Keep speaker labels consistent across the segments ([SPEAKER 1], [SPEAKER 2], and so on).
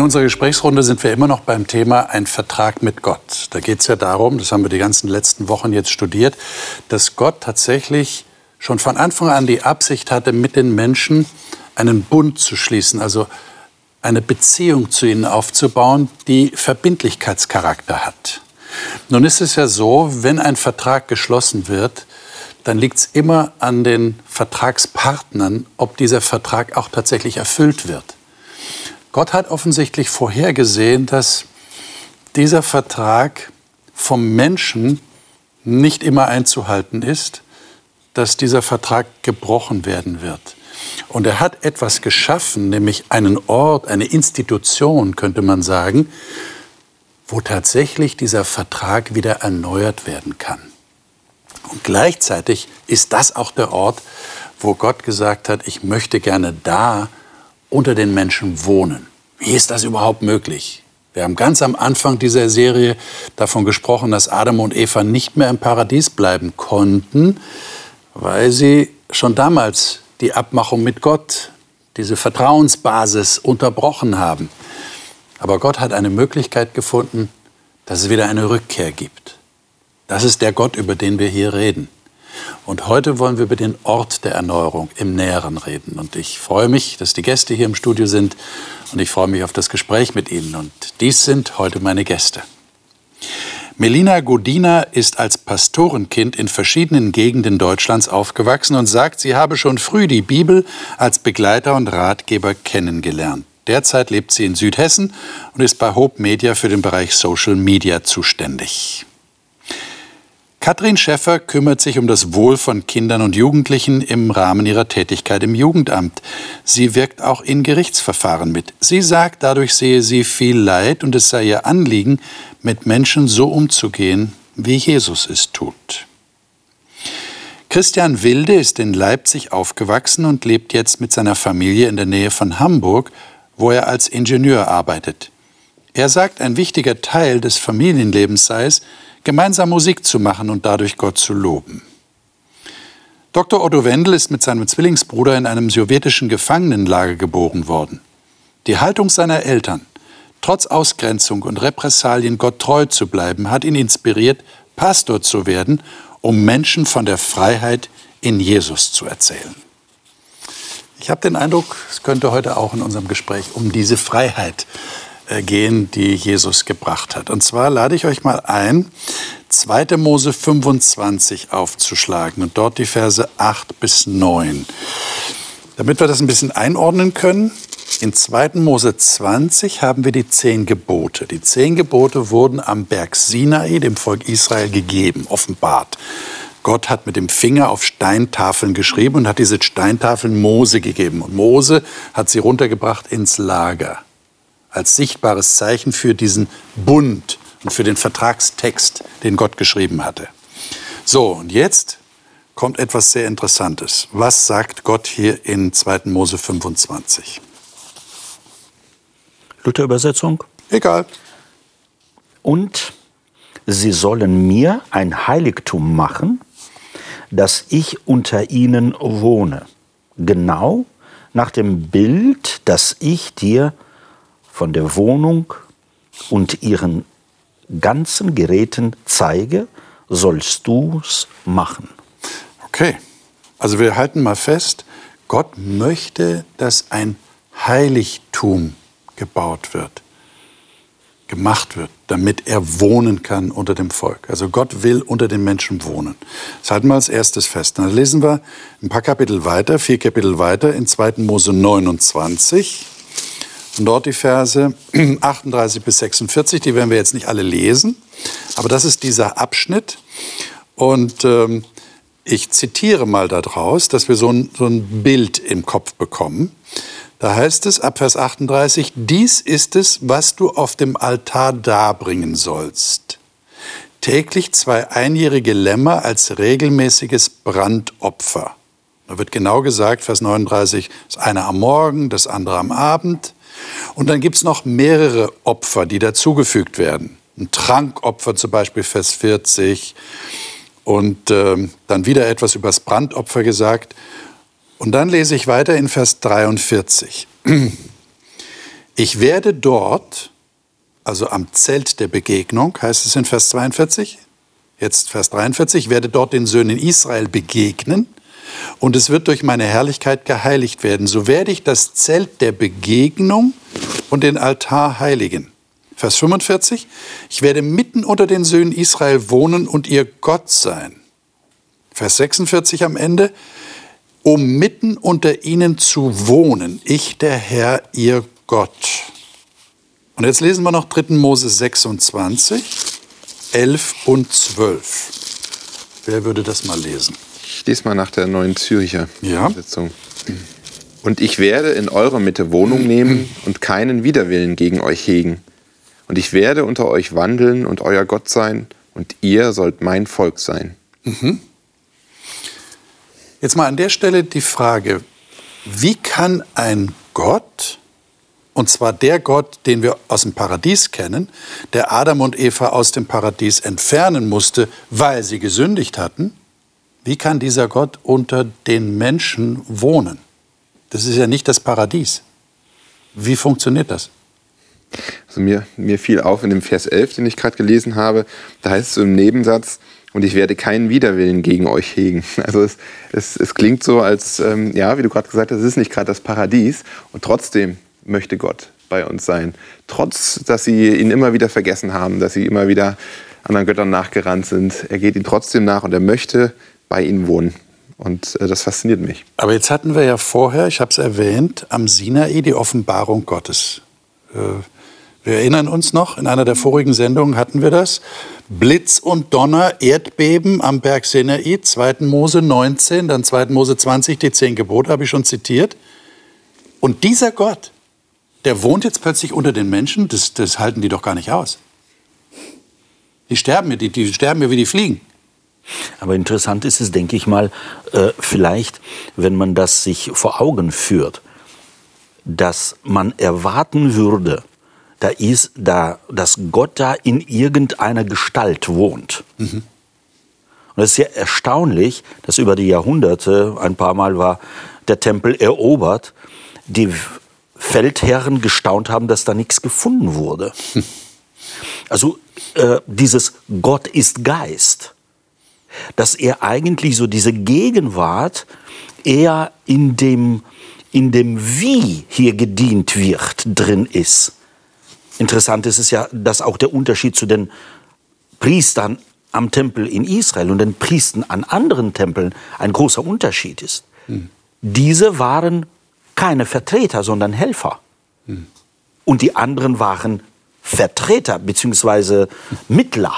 [SPEAKER 1] In unserer Gesprächsrunde sind wir immer noch beim Thema ein Vertrag mit Gott. Da geht es ja darum, das haben wir die ganzen letzten Wochen jetzt studiert, dass Gott tatsächlich schon von Anfang an die Absicht hatte, mit den Menschen einen Bund zu schließen, also eine Beziehung zu ihnen aufzubauen, die Verbindlichkeitscharakter hat. Nun ist es ja so, wenn ein Vertrag geschlossen wird, dann liegt es immer an den Vertragspartnern, ob dieser Vertrag auch tatsächlich erfüllt wird. Gott hat offensichtlich vorhergesehen, dass dieser Vertrag vom Menschen nicht immer einzuhalten ist, dass dieser Vertrag gebrochen werden wird. Und er hat etwas geschaffen, nämlich einen Ort, eine Institution, könnte man sagen, wo tatsächlich dieser Vertrag wieder erneuert werden kann. Und gleichzeitig ist das auch der Ort, wo Gott gesagt hat, ich möchte gerne da unter den Menschen wohnen. Wie ist das überhaupt möglich? Wir haben ganz am Anfang dieser Serie davon gesprochen, dass Adam und Eva nicht mehr im Paradies bleiben konnten, weil sie schon damals die Abmachung mit Gott, diese Vertrauensbasis unterbrochen haben. Aber Gott hat eine Möglichkeit gefunden, dass es wieder eine Rückkehr gibt. Das ist der Gott, über den wir hier reden. Und heute wollen wir über den Ort der Erneuerung im Näheren reden. Und ich freue mich, dass die Gäste hier im Studio sind und ich freue mich auf das Gespräch mit Ihnen. Und dies sind heute meine Gäste. Melina Godina ist als Pastorenkind in verschiedenen Gegenden Deutschlands aufgewachsen und sagt, sie habe schon früh die Bibel als Begleiter und Ratgeber kennengelernt. Derzeit lebt sie in Südhessen und ist bei Hope Media für den Bereich Social Media zuständig. Katrin Schäffer kümmert sich um das Wohl von Kindern und Jugendlichen im Rahmen ihrer Tätigkeit im Jugendamt. Sie wirkt auch in Gerichtsverfahren mit. Sie sagt, dadurch sehe sie viel Leid und es sei ihr Anliegen, mit Menschen so umzugehen, wie Jesus es tut. Christian Wilde ist in Leipzig aufgewachsen und lebt jetzt mit seiner Familie in der Nähe von Hamburg, wo er als Ingenieur arbeitet. Er sagt, ein wichtiger Teil des Familienlebens sei es, gemeinsam Musik zu machen und dadurch Gott zu loben. Dr. Otto Wendel ist mit seinem Zwillingsbruder in einem sowjetischen Gefangenenlager geboren worden. Die Haltung seiner Eltern, trotz Ausgrenzung und Repressalien Gott treu zu bleiben, hat ihn inspiriert, Pastor zu werden, um Menschen von der Freiheit in Jesus zu erzählen. Ich habe den Eindruck, es könnte heute auch in unserem Gespräch um diese Freiheit gehen, die Jesus gebracht hat. Und zwar lade ich euch mal ein, 2. Mose 25 aufzuschlagen und dort die Verse 8 bis 9. Damit wir das ein bisschen einordnen können, in 2. Mose 20 haben wir die zehn Gebote. Die zehn Gebote wurden am Berg Sinai dem Volk Israel gegeben, offenbart. Gott hat mit dem Finger auf Steintafeln geschrieben und hat diese Steintafeln Mose gegeben. Und Mose hat sie runtergebracht ins Lager als sichtbares Zeichen für diesen Bund und für den Vertragstext, den Gott geschrieben hatte. So, und jetzt kommt etwas sehr Interessantes. Was sagt Gott hier in 2. Mose 25?
[SPEAKER 2] Luther-Übersetzung?
[SPEAKER 1] Egal.
[SPEAKER 2] Und sie sollen mir ein Heiligtum machen, dass ich unter ihnen wohne, genau nach dem Bild, das ich dir von der Wohnung und ihren ganzen Geräten zeige, sollst du's machen.
[SPEAKER 1] Okay, also wir halten mal fest, Gott möchte, dass ein Heiligtum gebaut wird, gemacht wird, damit er wohnen kann unter dem Volk. Also Gott will unter den Menschen wohnen. Das halten wir als erstes fest. Dann lesen wir ein paar Kapitel weiter, vier Kapitel weiter in 2. Mose 29. Und dort die Verse 38 bis 46, die werden wir jetzt nicht alle lesen, aber das ist dieser Abschnitt. Und ähm, ich zitiere mal daraus, dass wir so ein, so ein Bild im Kopf bekommen. Da heißt es ab Vers 38, dies ist es, was du auf dem Altar darbringen sollst. Täglich zwei einjährige Lämmer als regelmäßiges Brandopfer. Da wird genau gesagt, Vers 39, das eine am Morgen, das andere am Abend. Und dann gibt es noch mehrere Opfer, die dazugefügt werden. Ein Trankopfer zum Beispiel, Vers 40. Und äh, dann wieder etwas über das Brandopfer gesagt. Und dann lese ich weiter in Vers 43. Ich werde dort, also am Zelt der Begegnung, heißt es in Vers 42, jetzt Vers 43, ich werde dort den Söhnen Israel begegnen und es wird durch meine Herrlichkeit geheiligt werden. So werde ich das Zelt der Begegnung und den Altar heiligen. Vers 45, ich werde mitten unter den Söhnen Israel wohnen und ihr Gott sein. Vers 46 am Ende, um mitten unter ihnen zu wohnen, ich der Herr, ihr Gott. Und jetzt lesen wir noch 3. Mose 26, 11 und 12. Wer würde das mal lesen?
[SPEAKER 3] Ich lese mal nach der neuen Zürcher
[SPEAKER 1] Ja.
[SPEAKER 3] Übersetzung. Und ich werde in eurer Mitte Wohnung nehmen und keinen Widerwillen gegen euch hegen. Und ich werde unter euch wandeln und euer Gott sein, und ihr sollt mein Volk sein.
[SPEAKER 1] Jetzt mal an der Stelle die Frage, wie kann ein Gott, und zwar der Gott, den wir aus dem Paradies kennen, der Adam und Eva aus dem Paradies entfernen musste, weil sie gesündigt hatten, wie kann dieser Gott unter den Menschen wohnen? Das ist ja nicht das Paradies. Wie funktioniert das?
[SPEAKER 3] Also mir, mir fiel auf in dem Vers 11, den ich gerade gelesen habe, da heißt es im Nebensatz, und ich werde keinen Widerwillen gegen euch hegen. Also es, es, es klingt so, als, ähm, ja, wie du gerade gesagt hast, es ist nicht gerade das Paradies und trotzdem möchte Gott bei uns sein. Trotz, dass sie ihn immer wieder vergessen haben, dass sie immer wieder anderen Göttern nachgerannt sind. Er geht ihnen trotzdem nach und er möchte bei ihnen wohnen. Und äh, das fasziniert mich.
[SPEAKER 1] Aber jetzt hatten wir ja vorher, ich habe es erwähnt, am Sinai die Offenbarung Gottes. Äh, Wir erinnern uns noch, in einer der vorigen Sendungen hatten wir das. Blitz und Donner, Erdbeben am Berg Sinai, 2. Mose 19, dann 2. Mose 20, die zehn Gebote habe ich schon zitiert. Und dieser Gott, der wohnt jetzt plötzlich unter den Menschen, das, das halten die doch gar nicht aus. Die sterben, ja, die, die sterben wie die Fliegen.
[SPEAKER 2] Aber interessant ist es, denke ich mal, äh, vielleicht, wenn man das sich vor Augen führt, dass man erwarten würde, da ist da, dass Gott da in irgendeiner Gestalt wohnt. Und es ist ja erstaunlich, dass über die Jahrhunderte, ein paar Mal war der Tempel erobert, die Feldherren gestaunt haben, dass da nichts gefunden wurde. Also äh, dieses Gott ist Geist, dass er eigentlich so diese Gegenwart eher in dem, in dem Wie hier gedient wird drin ist. Interessant ist es ja, dass auch der Unterschied zu den Priestern am Tempel in Israel und den Priestern an anderen Tempeln ein großer Unterschied ist. Diese waren keine Vertreter, sondern Helfer. Und die anderen waren Vertreter bzw. Mittler.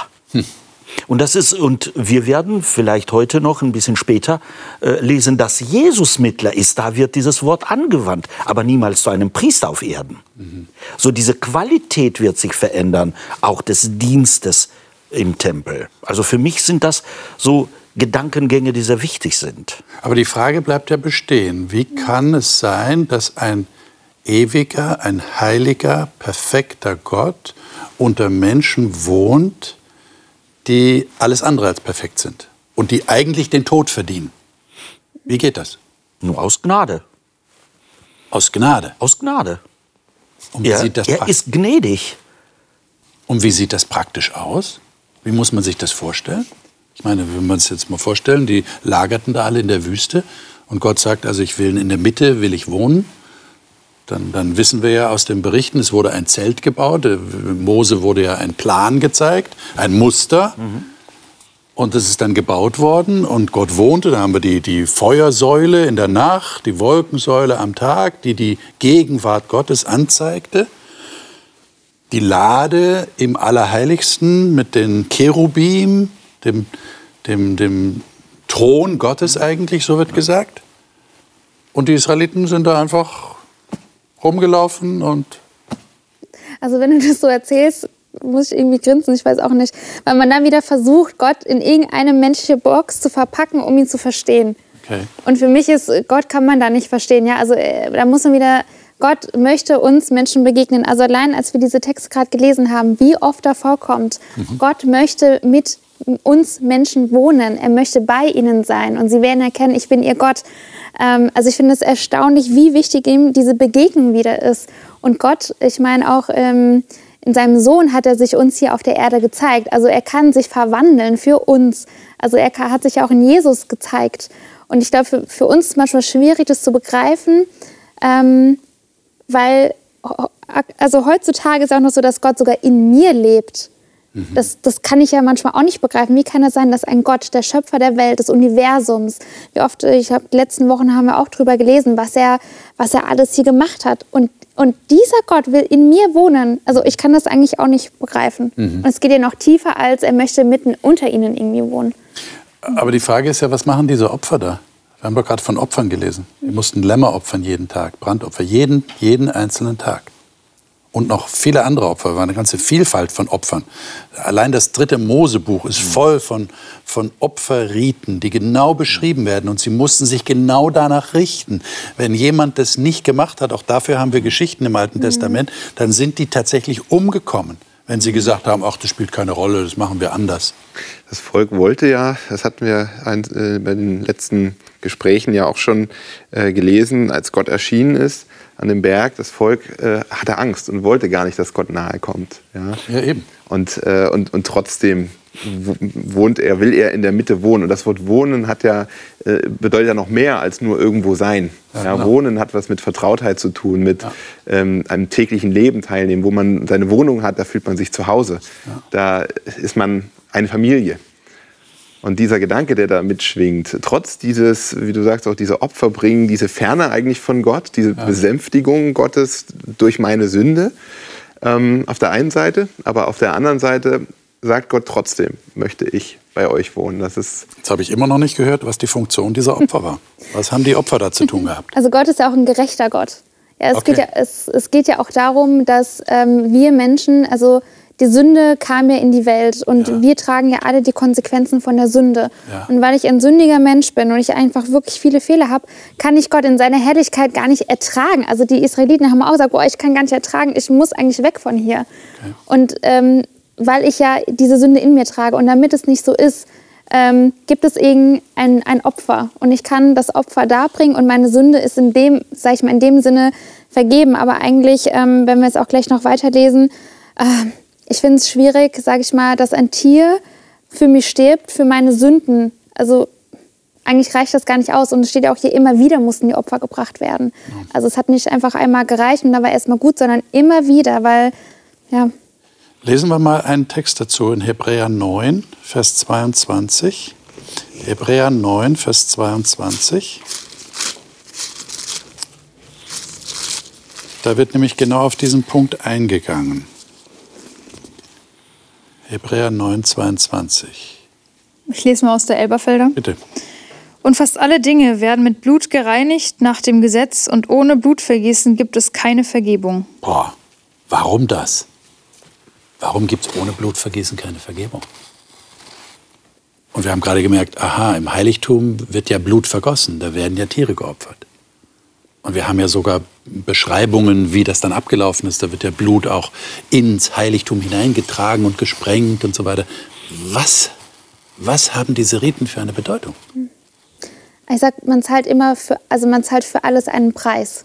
[SPEAKER 2] Und das ist, und wir werden vielleicht heute noch ein bisschen später äh, lesen, dass Jesus Mittler ist. Da wird dieses Wort angewandt, aber niemals zu einem Priester auf Erden. So diese Qualität wird sich verändern, auch des Dienstes im Tempel. Also für mich sind das so Gedankengänge, die sehr wichtig sind.
[SPEAKER 1] Aber die Frage bleibt ja bestehen. Wie kann es sein, dass ein ewiger, ein heiliger, perfekter Gott unter Menschen wohnt, die alles andere als perfekt sind und die eigentlich den Tod verdienen? Wie geht das?
[SPEAKER 2] Nur aus Gnade.
[SPEAKER 1] Aus Gnade.
[SPEAKER 2] Aus Gnade.
[SPEAKER 1] Und wie,
[SPEAKER 2] Er,
[SPEAKER 1] sieht das
[SPEAKER 2] er ist gnädig.
[SPEAKER 1] und wie sieht das praktisch aus? Wie muss man sich das vorstellen? Ich meine, wenn wir uns jetzt mal vorstellen, die lagerten da alle in der Wüste und Gott sagt, also ich will in der Mitte, will ich wohnen. Dann, dann wissen wir ja aus den Berichten, es wurde ein Zelt gebaut. Äh, Mose wurde ja ein Plan gezeigt, ein Muster. Und das ist dann gebaut worden und Gott wohnte. Da haben wir die, die Feuersäule in der Nacht, die Wolkensäule am Tag, die die Gegenwart Gottes anzeigte. Die Lade im Allerheiligsten mit den Cherubim, dem, dem, dem Thron Gottes eigentlich, so wird gesagt. Und die Israeliten sind da einfach rumgelaufen und
[SPEAKER 4] Also wenn du das so erzählst, muss ich irgendwie grinsen, ich weiß auch nicht. Weil man dann wieder versucht, Gott in irgendeine menschliche Box zu verpacken, um ihn zu verstehen.
[SPEAKER 1] okay.
[SPEAKER 4] Und für mich ist, Gott kann man da nicht verstehen. Ja? Also äh, da muss man wieder, Gott möchte uns Menschen begegnen. Also allein, als wir diese Texte gerade gelesen haben, wie oft da vorkommt, Gott möchte mit uns Menschen wohnen. Er möchte bei ihnen sein und sie werden erkennen, ich bin ihr Gott. Ähm, also ich finde es erstaunlich, wie wichtig ihm diese Begegnung wieder ist. Und Gott, ich meine auch ähm, in seinem Sohn hat er sich uns hier auf der Erde gezeigt. Also er kann sich verwandeln für uns. Also er hat sich auch in Jesus gezeigt. Und ich glaube, für, für uns ist es manchmal schwierig, das zu begreifen, ähm, weil also heutzutage ist es auch noch so, dass Gott sogar in mir lebt. Mhm. Das, das kann ich ja manchmal auch nicht begreifen. Wie kann es sein, dass ein Gott, der Schöpfer der Welt, des Universums, wie oft, ich habe die letzten Wochen haben wir auch drüber gelesen, was er, was er alles hier gemacht hat. Und, und dieser Gott will in mir wohnen. Also ich kann das eigentlich auch nicht begreifen. Mhm. Und es geht ja noch tiefer, als er möchte mitten unter ihnen irgendwie wohnen.
[SPEAKER 1] Aber die Frage ist ja, was machen diese Opfer da? Wir haben doch gerade von Opfern gelesen. Wir mussten Lämmer opfern jeden Tag, Brandopfer, jeden, jeden einzelnen Tag. Und noch viele andere Opfer, war eine ganze Vielfalt von Opfern. Allein das dritte Mosebuch ist voll von, von Opferriten, die genau beschrieben werden. Und sie mussten sich genau danach richten. Wenn jemand das nicht gemacht hat, auch dafür haben wir Geschichten im Alten mhm. Testament, dann sind die tatsächlich umgekommen wenn sie gesagt haben, ach, das spielt keine Rolle, das machen wir anders.
[SPEAKER 3] Das Volk wollte ja, das hatten wir ein, äh, bei den letzten Gesprächen ja auch schon äh, gelesen, als Gott erschienen ist an dem Berg, das Volk äh, hatte Angst und wollte gar nicht, dass Gott nahe kommt. Ja,
[SPEAKER 1] ja eben.
[SPEAKER 3] Und, äh, und, und trotzdem wohnt er, will er in der Mitte wohnen. Und das Wort wohnen hat ja, äh, bedeutet ja noch mehr als nur irgendwo sein. Ja, ja, genau. wohnen hat was mit Vertrautheit zu tun, mit ja. ähm, einem täglichen Leben teilnehmen. Wo man seine Wohnung hat, da fühlt man sich zu Hause. Da ist man eine Familie. Und dieser Gedanke, der da mitschwingt, trotz dieses, wie du sagst, auch diese Opfer bringen, diese Ferne eigentlich von Gott, diese Besänftigung Gottes durch meine Sünde, ähm, auf der einen Seite, aber auf der anderen Seite sagt Gott trotzdem, möchte ich bei euch wohnen. Das ist
[SPEAKER 1] Jetzt habe ich immer noch nicht gehört, was die Funktion dieser Opfer war. Was haben die Opfer da zu tun gehabt?
[SPEAKER 4] Also Gott ist ja auch ein gerechter Gott. Ja, es, okay. geht ja, es, es geht ja auch darum, dass ähm, wir Menschen, also die Sünde kam ja in die Welt und ja. wir tragen ja alle die Konsequenzen von der Sünde. Ja. Und weil ich ein sündiger Mensch bin und ich einfach wirklich viele Fehler habe, kann ich Gott in seiner Herrlichkeit gar nicht ertragen. Also die Israeliten haben auch gesagt, boah, ich kann gar nicht ertragen, ich muss eigentlich weg von hier. Okay. Und ähm, weil ich ja diese Sünde in mir trage. Und damit es nicht so ist, ähm, gibt es eben ein, ein Opfer. Und ich kann das Opfer darbringen und meine Sünde ist in dem, sag ich mal, in dem Sinne vergeben. Aber eigentlich, ähm, wenn wir jetzt auch gleich noch weiterlesen, äh, ich finde es schwierig, sage ich mal, dass ein Tier für mich stirbt, für meine Sünden. Also eigentlich reicht das gar nicht aus. Und es steht ja auch hier, immer wieder mussten die Opfer gebracht werden. Also es hat nicht einfach einmal gereicht und da war erstmal gut, sondern immer wieder, weil, ja,
[SPEAKER 1] Lesen wir mal einen Text dazu in Hebräer 9, Vers 22. Hebräer 9, Vers 22. Da wird nämlich genau auf diesen Punkt eingegangen. Hebräer 9, 22.
[SPEAKER 5] Ich lese mal aus der Elberfelder.
[SPEAKER 1] Bitte.
[SPEAKER 5] Und fast alle Dinge werden mit Blut gereinigt nach dem Gesetz und ohne Blutvergießen gibt es keine Vergebung.
[SPEAKER 1] Boah, warum das? Warum gibt es ohne Blutvergießen keine Vergebung? Und wir haben gerade gemerkt, aha, im Heiligtum wird ja Blut vergossen, da werden ja Tiere geopfert. Und wir haben ja sogar Beschreibungen, wie das dann abgelaufen ist. Da wird ja Blut auch ins Heiligtum hineingetragen und gesprengt und so weiter. Was, was haben diese Riten für eine Bedeutung?
[SPEAKER 4] Ich sag, man zahlt immer für, also man zahlt für alles einen Preis.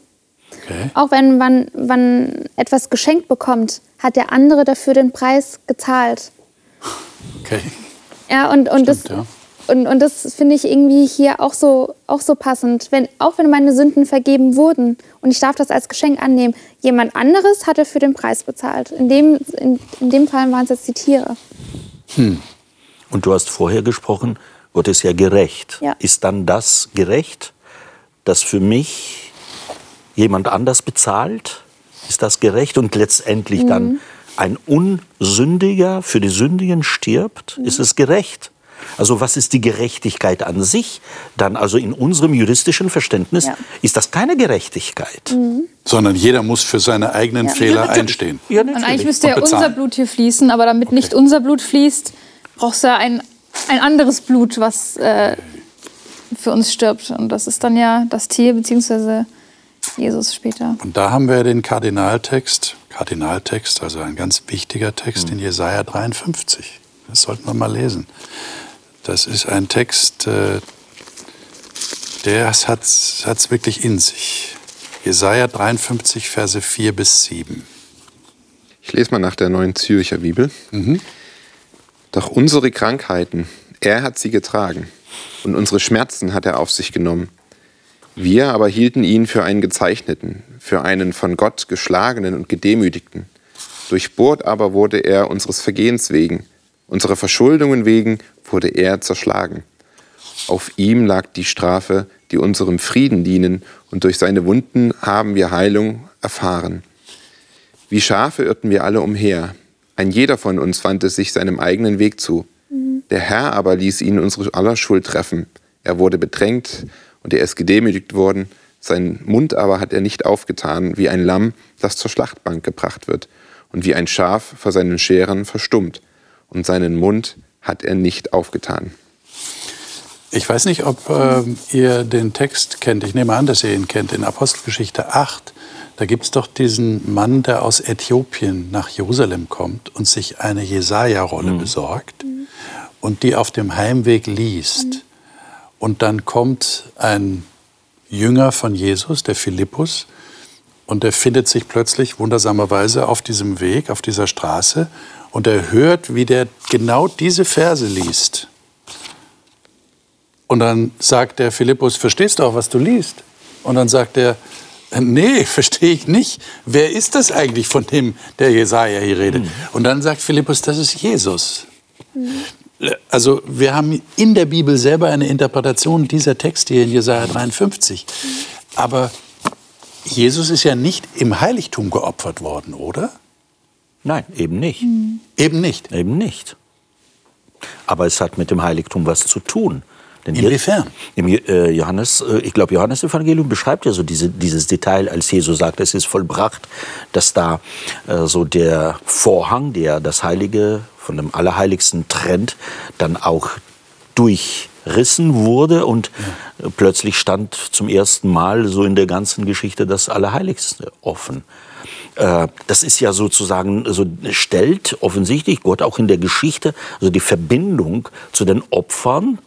[SPEAKER 4] Okay. Auch wenn man, man etwas geschenkt bekommt, hat der andere dafür den Preis gezahlt.
[SPEAKER 1] Okay.
[SPEAKER 4] Ja, und, und Stimmt, das, ja. Und, und das finde ich irgendwie hier auch so, auch so passend. Wenn, auch wenn meine Sünden vergeben wurden und ich darf das als Geschenk annehmen, jemand anderes hat dafür den Preis bezahlt. In dem, in, in dem Fall waren es jetzt die Tiere.
[SPEAKER 2] Hm. Und du hast vorher gesprochen, Gott ist ja gerecht. Ja. Ist dann das gerecht, dass für mich jemand anders bezahlt? Ist das gerecht und letztendlich mhm. dann ein Unsündiger für die Sündigen stirbt? Mhm. Ist es gerecht? Also was ist die Gerechtigkeit an sich? Dann also in unserem juristischen Verständnis ja. ist das keine Gerechtigkeit.
[SPEAKER 1] Mhm. Sondern jeder muss für seine eigenen ja. Fehler ja, einstehen.
[SPEAKER 5] Ja, Und eigentlich müsste ja unser Blut hier fließen, aber damit okay. nicht unser Blut fließt, brauchst du ein, ein anderes Blut, was äh, für uns stirbt. Und das ist dann ja das Tier bzw. Jesus später.
[SPEAKER 1] Und da haben wir den Kardinaltext, Kardinaltext, also ein ganz wichtiger Text mhm. in Jesaja 53. Das sollten wir mal lesen. Das ist ein Text, äh, der hat es wirklich in sich. Jesaja 53, Verse 4 bis 7.
[SPEAKER 3] Ich lese mal nach der neuen Zürcher Bibel. Mhm. Doch unsere Krankheiten, er hat sie getragen, und unsere Schmerzen hat er auf sich genommen. Wir aber hielten ihn für einen Gezeichneten, für einen von Gott geschlagenen und gedemütigten. Durchbohrt aber wurde er unseres Vergehens wegen, unserer Verschuldungen wegen wurde er zerschlagen. Auf ihm lag die Strafe, die unserem Frieden dienen, und durch seine Wunden haben wir Heilung erfahren. Wie Schafe irrten wir alle umher. Ein jeder von uns wandte sich seinem eigenen Weg zu. Der Herr aber ließ ihn unsere aller Schuld treffen. Er wurde bedrängt und er ist gedemütigt worden. Sein Mund aber hat er nicht aufgetan, wie ein Lamm, das zur Schlachtbank gebracht wird, und wie ein Schaf vor seinen Scheren verstummt. Und seinen Mund hat er nicht aufgetan.
[SPEAKER 1] Ich weiß nicht, ob äh, ihr den Text kennt. Ich nehme an, dass ihr ihn kennt. In Apostelgeschichte 8, da gibt es doch diesen Mann, der aus Äthiopien nach Jerusalem kommt und sich eine Jesaja-Rolle mhm. besorgt und die auf dem Heimweg liest. Mhm. Und dann kommt ein Jünger von Jesus, der Philippus, und der findet sich plötzlich wundersamerweise auf diesem Weg, auf dieser Straße, und er hört, wie der genau diese Verse liest. Und dann sagt der Philippus, verstehst du auch, was du liest? Und dann sagt er, nee, verstehe ich nicht. Wer ist das eigentlich, von dem der Jesaja hier redet? Mhm. Und dann sagt Philippus, das ist Jesus. Mhm. Also wir haben in der Bibel selber eine Interpretation dieser Texte hier in Jesaja 53. Mhm. Aber Jesus ist ja nicht im Heiligtum geopfert worden, oder?
[SPEAKER 2] Nein, eben nicht.
[SPEAKER 1] Mhm. Eben nicht.
[SPEAKER 2] Eben nicht. Aber es hat mit dem Heiligtum was zu tun.
[SPEAKER 1] Denn Inwiefern?
[SPEAKER 2] Im äh, Johannes, äh, ich glaube, Johannes Evangelium beschreibt ja so diese, dieses Detail, als Jesus sagt, es ist vollbracht, dass da äh, so der Vorhang, der das Heilige von dem Allerheiligsten trennt, dann auch durchrissen wurde und ja. plötzlich stand zum ersten Mal so in der ganzen Geschichte das Allerheiligste offen. Das ist ja sozusagen, so stellt offensichtlich Gott auch in der Geschichte, also die Verbindung zu den Opfern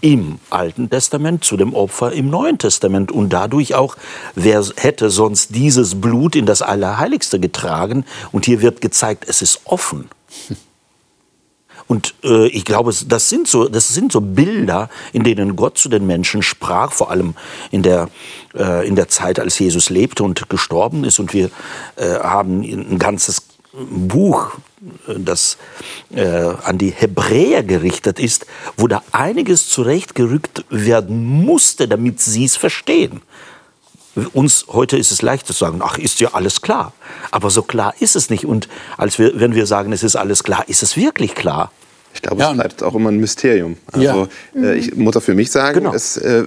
[SPEAKER 2] im Alten Testament zu dem Opfer im Neuen Testament. Und dadurch auch, wer hätte sonst dieses Blut in das Allerheiligste getragen? Und hier wird gezeigt, es ist offen. Und äh, ich glaube, das sind, so, das sind so Bilder, in denen Gott zu den Menschen sprach, vor allem in der, äh, in der Zeit, als Jesus lebte und gestorben ist. Und wir äh, haben ein ganzes Buch, das äh, an die Hebräer gerichtet ist, wo da einiges zurechtgerückt werden musste, damit sie es verstehen. Uns heute ist es leicht zu sagen, ach, ist ja alles klar. Aber so klar ist es nicht. Und als wir, wenn wir sagen, es ist alles klar, ist es wirklich klar.
[SPEAKER 3] Ich glaube, ja, es bleibt auch immer ein Mysterium. Also ja. äh, ich muss auch für mich sagen, genau. es, äh,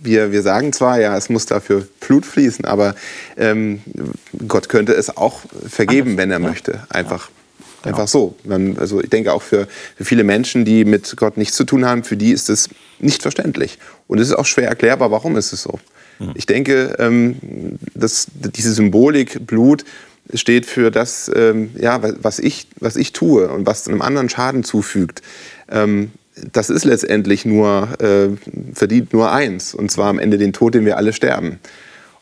[SPEAKER 3] wir, wir sagen zwar, ja, es muss dafür Blut fließen, aber ähm, Gott könnte es auch vergeben, wenn er ja. möchte. Einfach. Genau. Einfach so. Also ich denke auch für, für viele Menschen, die mit Gott nichts zu tun haben, für die ist es nicht verständlich. Und es ist auch schwer erklärbar, warum ist es so. Mhm. Ich denke, ähm, dass diese Symbolik Blut steht für das, ähm, ja, was ich, was ich tue und was einem anderen Schaden zufügt. Ähm, das ist letztendlich nur, äh, verdient nur eins, und zwar am Ende den Tod, den wir alle sterben.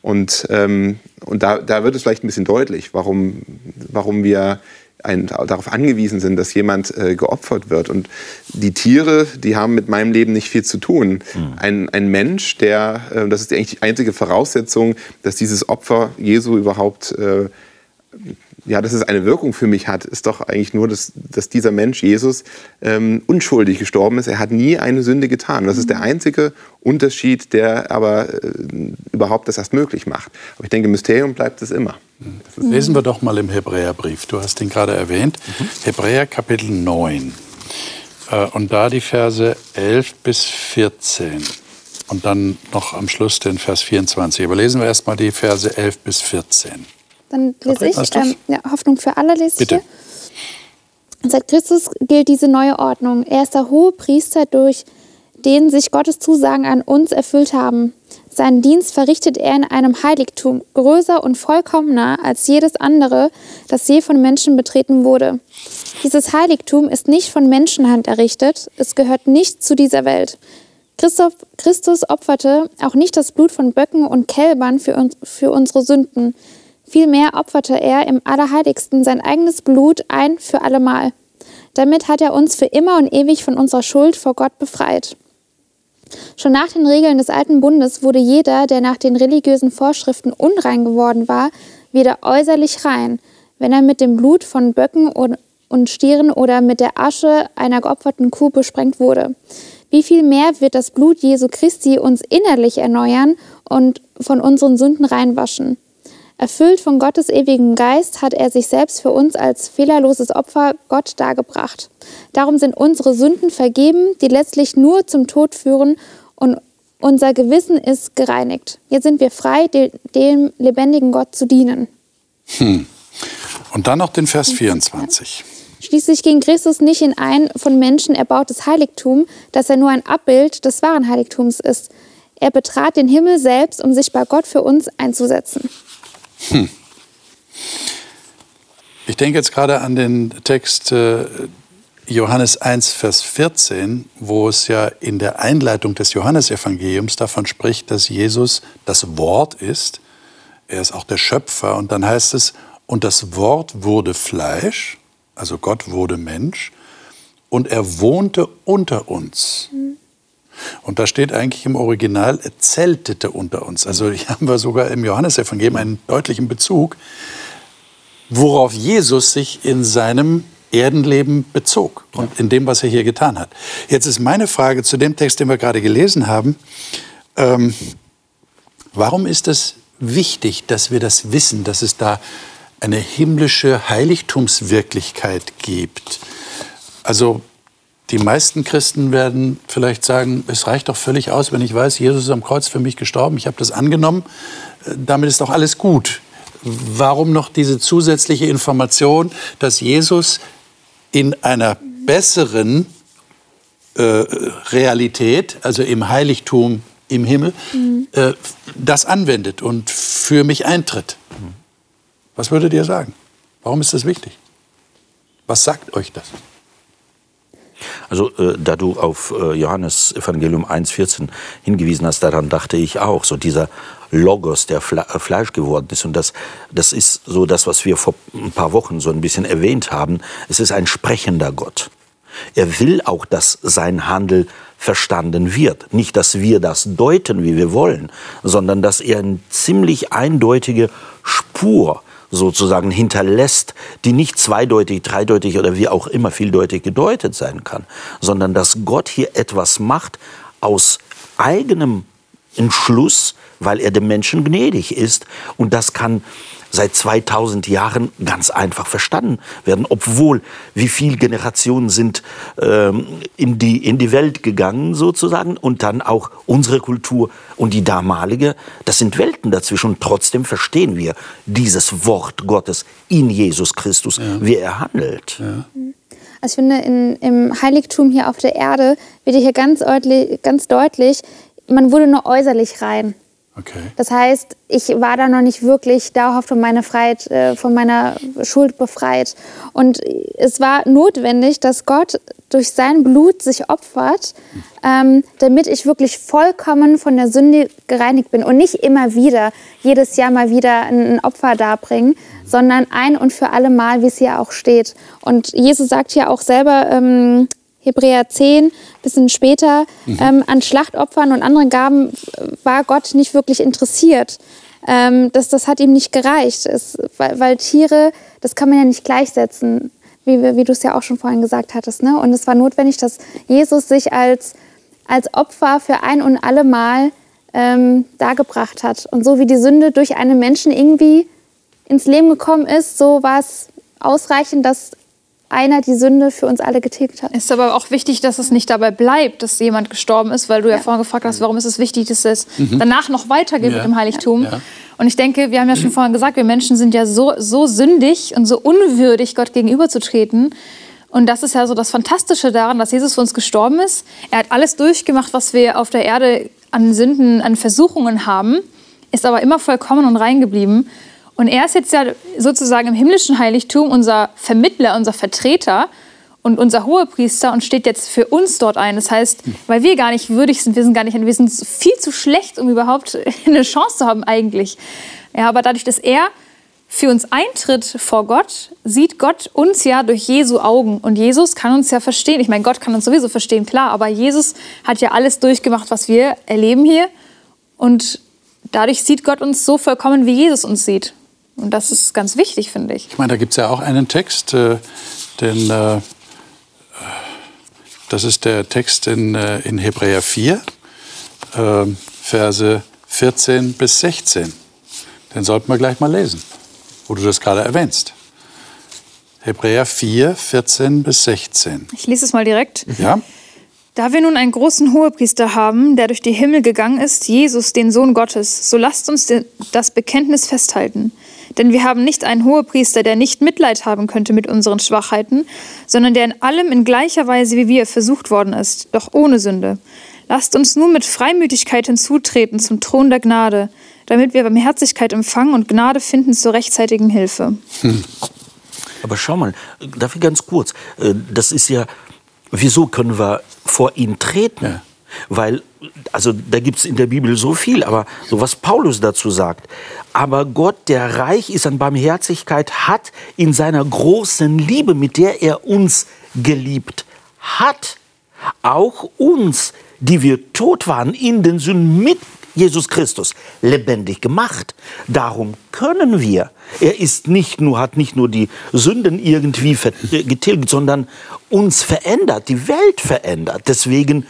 [SPEAKER 3] Und, ähm, und da, da wird es vielleicht ein bisschen deutlich, warum, warum wir ein, darauf angewiesen sind, dass jemand äh, geopfert wird. Und die Tiere, die haben mit meinem Leben nicht viel zu tun. Mhm. Ein, ein Mensch, der, äh, das ist eigentlich die einzige Voraussetzung, dass dieses Opfer Jesu überhaupt äh, ja, dass es eine Wirkung für mich hat, ist doch eigentlich nur, dass, dass dieser Mensch, Jesus, ähm, unschuldig gestorben ist. Er hat nie eine Sünde getan. Das ist der einzige Unterschied, der aber äh, überhaupt das erst möglich macht. Aber ich denke, Mysterium bleibt es immer.
[SPEAKER 1] Mhm. Lesen wir doch mal im Hebräerbrief. Du hast ihn gerade erwähnt. Mhm. Hebräer Kapitel 9. Äh, und da die Verse 11 bis 14. Und dann noch am Schluss den Vers 24. Aber lesen wir erst mal die Verse 11 bis 14.
[SPEAKER 4] Dann lese ich ähm, ja, Hoffnung für alle lese Bitte. hier. Seit Christus gilt diese neue Ordnung. Er ist der hohe Priester, durch den sich Gottes Zusagen an uns erfüllt haben. Seinen Dienst verrichtet er in einem Heiligtum, größer und vollkommener als jedes andere, das je von Menschen betreten wurde. Dieses Heiligtum ist nicht von Menschenhand errichtet, es gehört nicht zu dieser Welt. Christoph, Christus opferte auch nicht das Blut von Böcken und Kälbern für, uns, für unsere Sünden. Vielmehr opferte er im Allerheiligsten sein eigenes Blut ein für allemal. Damit hat er uns für immer und ewig von unserer Schuld vor Gott befreit. Schon nach den Regeln des Alten Bundes wurde jeder, der nach den religiösen Vorschriften unrein geworden war, wieder äußerlich rein, wenn er mit dem Blut von Böcken und Stieren oder mit der Asche einer geopferten Kuh besprengt wurde. Wie viel mehr wird das Blut Jesu Christi uns innerlich erneuern und von unseren Sünden reinwaschen? Erfüllt von Gottes ewigem Geist hat er sich selbst für uns als fehlerloses Opfer Gott dargebracht. Darum sind unsere Sünden vergeben, die letztlich nur zum Tod führen und unser Gewissen ist gereinigt. Jetzt sind wir frei, dem lebendigen Gott zu dienen.
[SPEAKER 1] Hm. Und dann noch den Vers 24.
[SPEAKER 4] Schließlich ging Christus nicht in ein von Menschen erbautes Heiligtum, dass er nur ein Abbild des wahren Heiligtums ist. Er betrat den Himmel selbst, um sich bei Gott für uns einzusetzen. Hm.
[SPEAKER 1] Ich denke jetzt gerade an den Text äh, Johannes 1, Vers 14, wo es ja in der Einleitung des Johannesevangeliums davon spricht, dass Jesus das Wort ist. Er ist auch der Schöpfer. Und dann heißt es, und das Wort wurde Fleisch, also Gott wurde Mensch, und er wohnte unter uns. Mhm. Und da steht eigentlich im Original, er zeltete unter uns. Also hier haben wir sogar im Johannesevangelium einen deutlichen Bezug, worauf Jesus sich in seinem Erdenleben bezog und in dem, was er hier getan hat. Jetzt ist meine Frage zu dem Text, den wir gerade gelesen haben, ähm, warum ist es wichtig, dass wir das wissen, dass es da eine himmlische Heiligtumswirklichkeit gibt? Also die meisten Christen werden vielleicht sagen, es reicht doch völlig aus, wenn ich weiß, Jesus ist am Kreuz für mich gestorben, ich habe das angenommen, äh, damit ist doch alles gut. Warum noch diese zusätzliche Information, dass Jesus in einer besseren äh, Realität, also im Heiligtum im Himmel, mhm. äh, das anwendet und für mich eintritt? Was würdet ihr sagen? Warum ist das wichtig? Was sagt euch das?
[SPEAKER 2] Also äh, da du auf äh, Johannes Evangelium 1,14 hingewiesen hast, daran dachte ich auch, so dieser Logos, der Fle äh, Fleisch geworden ist. Und das, das ist so das, was wir vor ein paar Wochen so ein bisschen erwähnt haben. Es ist ein sprechender Gott. Er will auch, dass sein Handel verstanden wird. Nicht, dass wir das deuten, wie wir wollen, sondern dass er eine ziemlich eindeutige Spur sozusagen hinterlässt, die nicht zweideutig, dreideutig oder wie auch immer vieldeutig gedeutet sein kann, sondern dass Gott hier etwas macht aus eigenem Entschluss, weil er dem Menschen gnädig ist. Und das kann seit 2000 Jahren ganz einfach verstanden werden, obwohl wie viele Generationen sind ähm, in, die, in die Welt gegangen sozusagen und dann auch unsere Kultur und die damalige, das sind Welten dazwischen und trotzdem verstehen wir dieses Wort Gottes in Jesus Christus, ja. wie er handelt. Ja.
[SPEAKER 4] Also ich finde, in, im Heiligtum hier auf der Erde wird hier ganz deutlich, ganz deutlich, man wurde nur äußerlich rein. Okay. Das heißt, ich war da noch nicht wirklich dauerhaft von meiner Freiheit, äh, von meiner Schuld befreit. Und es war notwendig, dass Gott durch sein Blut sich opfert, ähm, damit ich wirklich vollkommen von der Sünde gereinigt bin und nicht immer wieder, jedes Jahr mal wieder ein Opfer darbringen, sondern ein und für alle Mal, wie es hier auch steht. Und Jesus sagt ja auch selber, ähm, Hebräer 10, bisschen später, mhm. ähm, an Schlachtopfern und anderen Gaben war Gott nicht wirklich interessiert. Ähm, das, das hat ihm nicht gereicht, es, weil, weil, Tiere, das kann man ja nicht gleichsetzen, wie, wie du es ja auch schon vorhin gesagt hattest. Ne? Und es war notwendig, dass Jesus sich als, als Opfer für ein und alle Mal ähm, dargebracht hat. Und so wie die Sünde durch einen Menschen irgendwie ins Leben gekommen ist, so war es ausreichend, dass einer die Sünde für uns alle getilgt hat.
[SPEAKER 5] Ist aber auch wichtig, dass es nicht dabei bleibt, dass jemand gestorben ist, weil du ja, ja vorhin gefragt hast, warum ist es wichtig, dass es mhm. danach noch weitergeht ja. mit dem Heiligtum. Ja. Und ich denke, wir haben ja schon vorhin gesagt, wir Menschen sind ja so, so sündig und so unwürdig, Gott gegenüberzutreten. Und das ist ja so das Fantastische daran, dass Jesus für uns gestorben ist. Er hat alles durchgemacht, was wir auf der Erde an Sünden, an Versuchungen haben, ist aber immer vollkommen und rein geblieben. Und er ist jetzt ja sozusagen im himmlischen Heiligtum unser Vermittler, unser Vertreter und unser Hohepriester und steht jetzt für uns dort ein. Das heißt, weil wir gar nicht würdig sind, wir sind gar nicht, wir sind viel zu schlecht, um überhaupt eine Chance zu haben eigentlich. Ja, aber dadurch, dass er für uns eintritt vor Gott, sieht Gott uns ja durch Jesu Augen. Und Jesus kann uns ja verstehen. Ich meine, Gott kann uns sowieso verstehen, klar, aber Jesus hat ja alles durchgemacht, was wir erleben hier. Und dadurch sieht Gott uns so vollkommen, wie Jesus uns sieht. Und das ist ganz wichtig, finde ich.
[SPEAKER 1] Ich meine, da gibt es ja auch einen Text, äh, den, äh, das ist der Text in, äh, in Hebräer 4, äh, Verse 14 bis 16. Den sollten wir gleich mal lesen, wo du das gerade erwähnst. Hebräer 4, 14 bis 16.
[SPEAKER 5] Ich lese es mal direkt.
[SPEAKER 1] Ja?
[SPEAKER 5] Da wir nun einen großen Hohepriester haben, der durch die Himmel gegangen ist, Jesus, den Sohn Gottes, so lasst uns das Bekenntnis festhalten. Denn wir haben nicht einen Hohepriester, der nicht Mitleid haben könnte mit unseren Schwachheiten, sondern der in allem in gleicher Weise wie wir versucht worden ist, doch ohne Sünde. Lasst uns nun mit Freimütigkeit hinzutreten zum Thron der Gnade, damit wir Barmherzigkeit empfangen und Gnade finden zur rechtzeitigen Hilfe. Hm.
[SPEAKER 2] Aber schau mal, ich ganz kurz, äh, das ist ja, wieso können wir vor ihn treten? Ja. Weil, also da gibt es in der Bibel so viel, aber so was Paulus dazu sagt. Aber Gott, der reich ist an Barmherzigkeit, hat in seiner großen Liebe, mit der er uns geliebt hat, auch uns, die wir tot waren in den Sünden mit Jesus Christus lebendig gemacht. Darum können wir. Er ist nicht nur, hat nicht nur die Sünden irgendwie getilgt, sondern uns verändert, die Welt verändert. Deswegen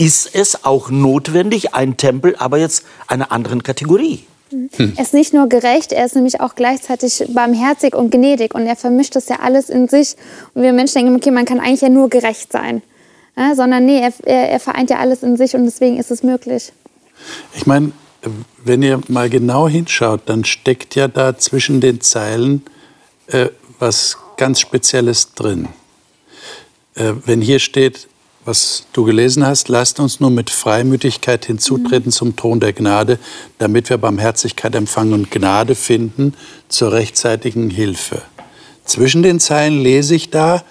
[SPEAKER 2] ist es auch notwendig, ein Tempel, aber jetzt einer anderen Kategorie.
[SPEAKER 4] Hm. Er ist nicht nur gerecht, er ist nämlich auch gleichzeitig barmherzig und gnädig. Und er vermischt das ja alles in sich. Und wir Menschen denken, okay, man kann eigentlich ja nur gerecht sein. Ja, sondern nee, er, er, er vereint ja alles in sich und deswegen ist es möglich.
[SPEAKER 1] Ich meine, wenn ihr mal genau hinschaut, dann steckt ja da zwischen den Zeilen äh, was ganz Spezielles drin. Äh, wenn hier steht, was du gelesen hast, lasst uns nur mit Freimütigkeit hinzutreten mhm. zum Thron der Gnade, damit wir Barmherzigkeit empfangen und Gnade finden zur rechtzeitigen Hilfe. Zwischen den Zeilen lese ich da,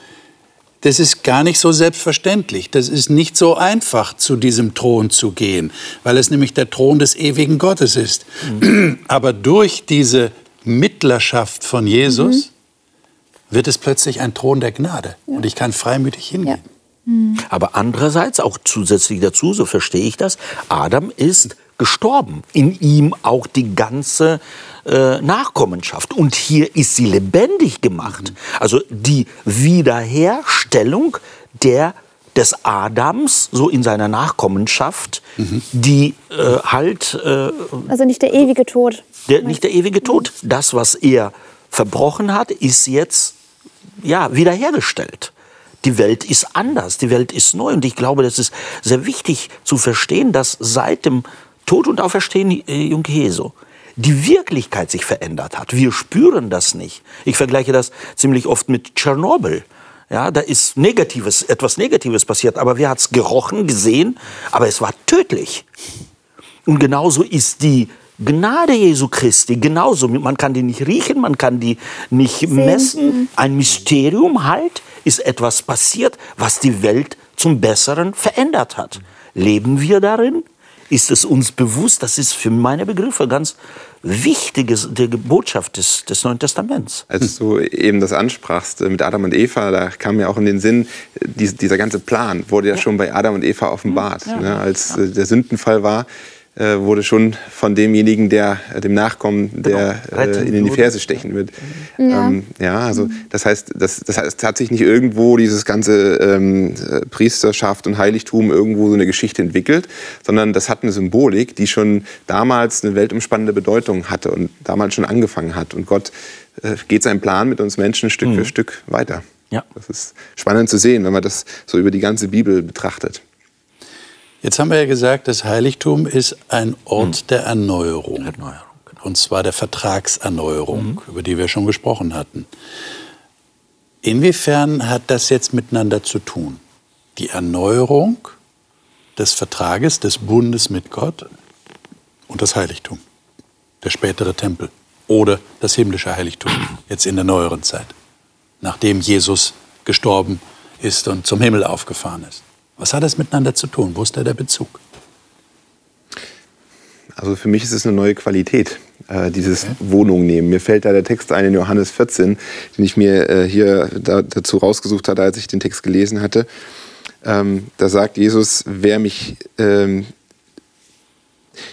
[SPEAKER 1] das ist gar nicht so selbstverständlich. Das ist nicht so einfach, zu diesem Thron zu gehen, weil es nämlich der Thron des ewigen Gottes ist. Mhm. Aber durch diese Mittlerschaft von Jesus mhm. wird es plötzlich ein Thron der Gnade. Ja. Und ich kann freimütig hingehen. Ja.
[SPEAKER 2] Mhm. Aber andererseits, auch zusätzlich dazu, so verstehe ich das, Adam ist gestorben. In ihm auch die ganze äh, Nachkommenschaft. Und hier ist sie lebendig gemacht. Also die Wiederherstellung der des Adams, so in seiner Nachkommenschaft, mhm. die äh, halt... Äh,
[SPEAKER 4] also nicht der ewige Tod.
[SPEAKER 2] Der, nicht der ewige Tod. Das, was er verbrochen hat, ist jetzt ja, wiederhergestellt. Die Welt ist anders, die Welt ist neu. Und ich glaube, das ist sehr wichtig zu verstehen, dass seit dem Tod und Auferstehen äh, Jung Jesu die Wirklichkeit sich verändert hat. Wir spüren das nicht. Ich vergleiche das ziemlich oft mit Tschernobyl. Ja, da ist Negatives, etwas Negatives passiert, aber wer hat es gerochen, gesehen? Aber es war tödlich. Und genauso ist die Gnade Jesu Christi genauso. Man kann die nicht riechen, man kann die nicht messen. Ein Mysterium halt ist etwas passiert, was die Welt zum Besseren verändert hat. Leben wir darin? Ist es uns bewusst? Das ist für meine Begriffe ganz wichtige Botschaft des, des Neuen Testaments.
[SPEAKER 3] Als du eben das ansprachst äh, mit Adam und Eva, da kam mir auch in den Sinn, dieser ganze Plan wurde ja, schon bei Adam und Eva offenbart. Ja. Ne? Als äh, der Sündenfall war, äh, wurde schon von demjenigen, der äh, dem Nachkommen, der genau. äh, in die Ferse stechen wird. Ja, ähm, ja also das heißt, das, das heißt, hat sich nicht irgendwo dieses ganze ähm, Priesterschaft und Heiligtum irgendwo so eine Geschichte entwickelt, sondern das hat eine Symbolik, die schon damals eine weltumspannende Bedeutung hatte und damals schon angefangen hat. Und Gott äh, geht seinen Plan mit uns Menschen Stück mhm. für Stück weiter. Ja. Das ist spannend zu sehen, wenn man das so über die ganze Bibel betrachtet.
[SPEAKER 1] Jetzt haben wir ja gesagt, das Heiligtum ist ein Ort hm. der Erneuerung. Erneuerung genau. Und zwar der Vertragserneuerung, mhm. über die wir schon gesprochen hatten. Inwiefern hat das jetzt miteinander zu tun? Die Erneuerung des Vertrages, des Bundes mit Gott und das Heiligtum, der spätere Tempel oder das himmlische Heiligtum, jetzt in der neueren Zeit, nachdem Jesus gestorben ist und zum Himmel aufgefahren ist. Was hat das miteinander zu tun? Wo ist da der Bezug?
[SPEAKER 3] Also für mich ist es eine neue Qualität, äh, dieses okay. Wohnung nehmen. Mir fällt da der Text ein in Johannes 14, den ich mir äh, hier da, dazu rausgesucht hatte, als ich den Text gelesen hatte. Ähm, da sagt Jesus, wer mich, ähm,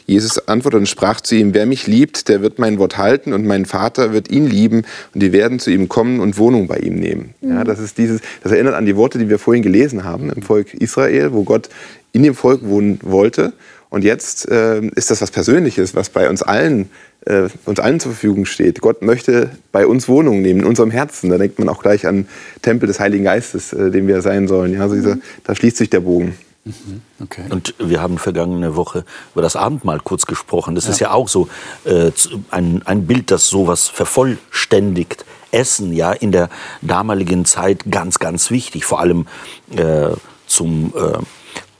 [SPEAKER 3] Jesus antwortete und sprach zu ihm, wer mich liebt, der wird mein Wort halten und mein Vater wird ihn lieben und die werden zu ihm kommen und Wohnung bei ihm nehmen. Mhm. Ja, das, ist dieses, das erinnert an die Worte, die wir vorhin gelesen haben im Volk Israel, wo Gott in dem Volk wohnen wollte und jetzt äh, ist das was Persönliches, was bei uns allen, äh, uns allen zur Verfügung steht. Gott möchte bei uns Wohnung nehmen, in unserem Herzen. Da denkt man auch gleich an Tempel des Heiligen Geistes, äh, dem wir sein sollen. Ja, also dieser, da schließt sich der Bogen.
[SPEAKER 2] Mhm. Okay. Und wir haben vergangene Woche über das Abendmahl kurz gesprochen. Das ja. ist ja auch so äh, ein, ein Bild, das sowas vervollständigt. Essen, ja, in der damaligen Zeit ganz, ganz wichtig. Vor allem äh, zum äh,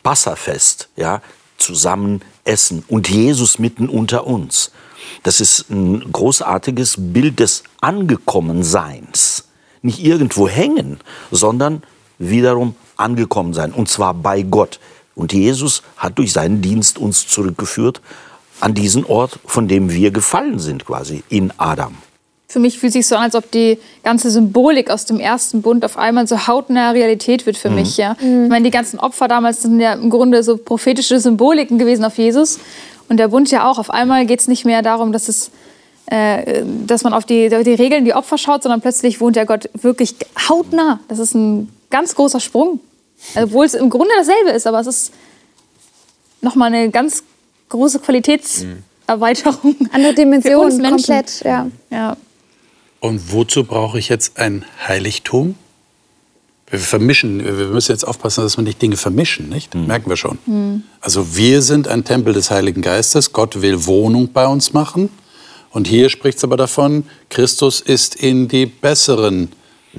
[SPEAKER 2] Passafest, ja, zusammen essen und Jesus mitten unter uns. Das ist ein großartiges Bild des Angekommenseins. Nicht irgendwo hängen, sondern wiederum angekommen sein. Und zwar bei Gott. Und Jesus hat durch seinen Dienst uns zurückgeführt an diesen Ort, von dem wir gefallen sind, quasi in Adam.
[SPEAKER 5] Für mich fühlt sich so an, als ob die ganze Symbolik aus dem ersten Bund auf einmal so hautnah Realität wird für mhm. mich. Ja? Mhm. Ich meine, die ganzen Opfer damals sind ja im Grunde so prophetische Symboliken gewesen auf Jesus. Und der Bund ja auch. Auf einmal geht es nicht mehr darum, dass, es, äh, dass man auf die, die Regeln, die Opfer schaut, sondern plötzlich wohnt der Gott wirklich hautnah. Das ist ein ganz großer Sprung. Obwohl es im Grunde dasselbe ist, aber es ist nochmal eine ganz große Qualitätserweiterung.
[SPEAKER 4] Andere Dimensionen, komplett, ja.
[SPEAKER 5] ja.
[SPEAKER 1] Und wozu brauche ich jetzt ein Heiligtum? Wir vermischen, wir müssen jetzt aufpassen, dass wir nicht Dinge vermischen, nicht? Mhm. Merken wir schon. Mhm. Also wir sind ein Tempel des Heiligen Geistes. Gott will Wohnung bei uns machen. Und hier spricht es aber davon, Christus ist in die besseren mhm.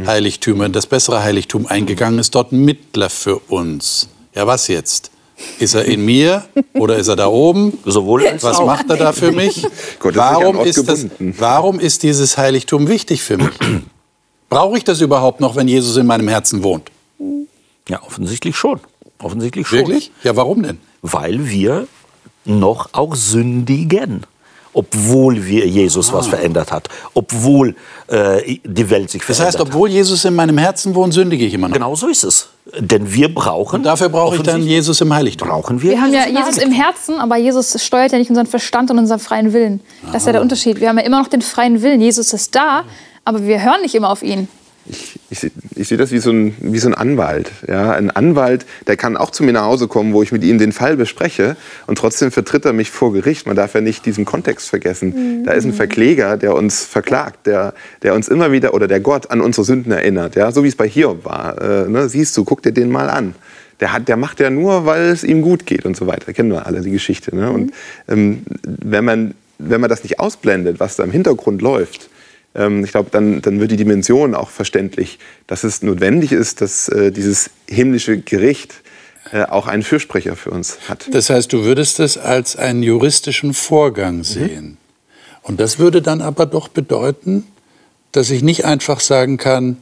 [SPEAKER 1] Heiligtümer, das bessere Heiligtum eingegangen, ist dort Mittler für uns. Ja, was jetzt? Ist er in mir oder ist er da oben?
[SPEAKER 2] Sowohl als
[SPEAKER 1] Was
[SPEAKER 2] auch.
[SPEAKER 1] macht er da für mich? Gott, warum, ist das, warum ist dieses Heiligtum wichtig für mich? Brauche ich das überhaupt noch, wenn Jesus in meinem Herzen wohnt?
[SPEAKER 2] Ja, offensichtlich schon. Offensichtlich schon.
[SPEAKER 1] Wirklich? Ja, warum denn?
[SPEAKER 2] Weil wir noch auch sündigen obwohl wir Jesus ah. was verändert hat, obwohl äh, die Welt sich verändert
[SPEAKER 1] hat. Das heißt, obwohl Jesus in meinem Herzen wohnt, sündige ich immer noch.
[SPEAKER 2] Genau so ist es. Denn wir brauchen.
[SPEAKER 1] Und dafür brauche ich dann Jesus im Heiligtum.
[SPEAKER 2] Brauchen wir.
[SPEAKER 5] Wir haben ja Jesus im Herzen, aber Jesus steuert ja nicht unseren Verstand und unseren freien Willen. Das ist ja der Unterschied. Wir haben ja immer noch den freien Willen. Jesus ist da, aber wir hören nicht immer auf ihn
[SPEAKER 3] ich, ich, ich sehe das wie so, ein, wie so ein Anwalt. Ja? Ein Anwalt, der kann auch zu mir nach Hause kommen, wo ich mit ihm den Fall bespreche und trotzdem vertritt er mich vor Gericht. Man darf ja nicht diesen Kontext vergessen. Mhm. Da ist ein Verkläger, der uns verklagt, der, der uns immer wieder, oder der Gott an unsere Sünden erinnert. Ja? So wie es bei Hiob war. Äh, ne? Siehst du, guck dir den mal an. Der, hat, der macht ja nur, weil es ihm gut geht und so weiter. Kennen wir alle die Geschichte. Ne? Mhm. Und ähm, wenn, man, wenn man das nicht ausblendet, was da im Hintergrund läuft, ich glaube, dann, dann wird die Dimension auch verständlich, dass es notwendig ist, dass äh, dieses himmlische Gericht äh, auch einen Fürsprecher für uns hat.
[SPEAKER 1] Das heißt, du würdest es als einen juristischen Vorgang mhm. sehen. Mhm. Und das würde dann aber doch bedeuten, dass ich nicht einfach sagen kann,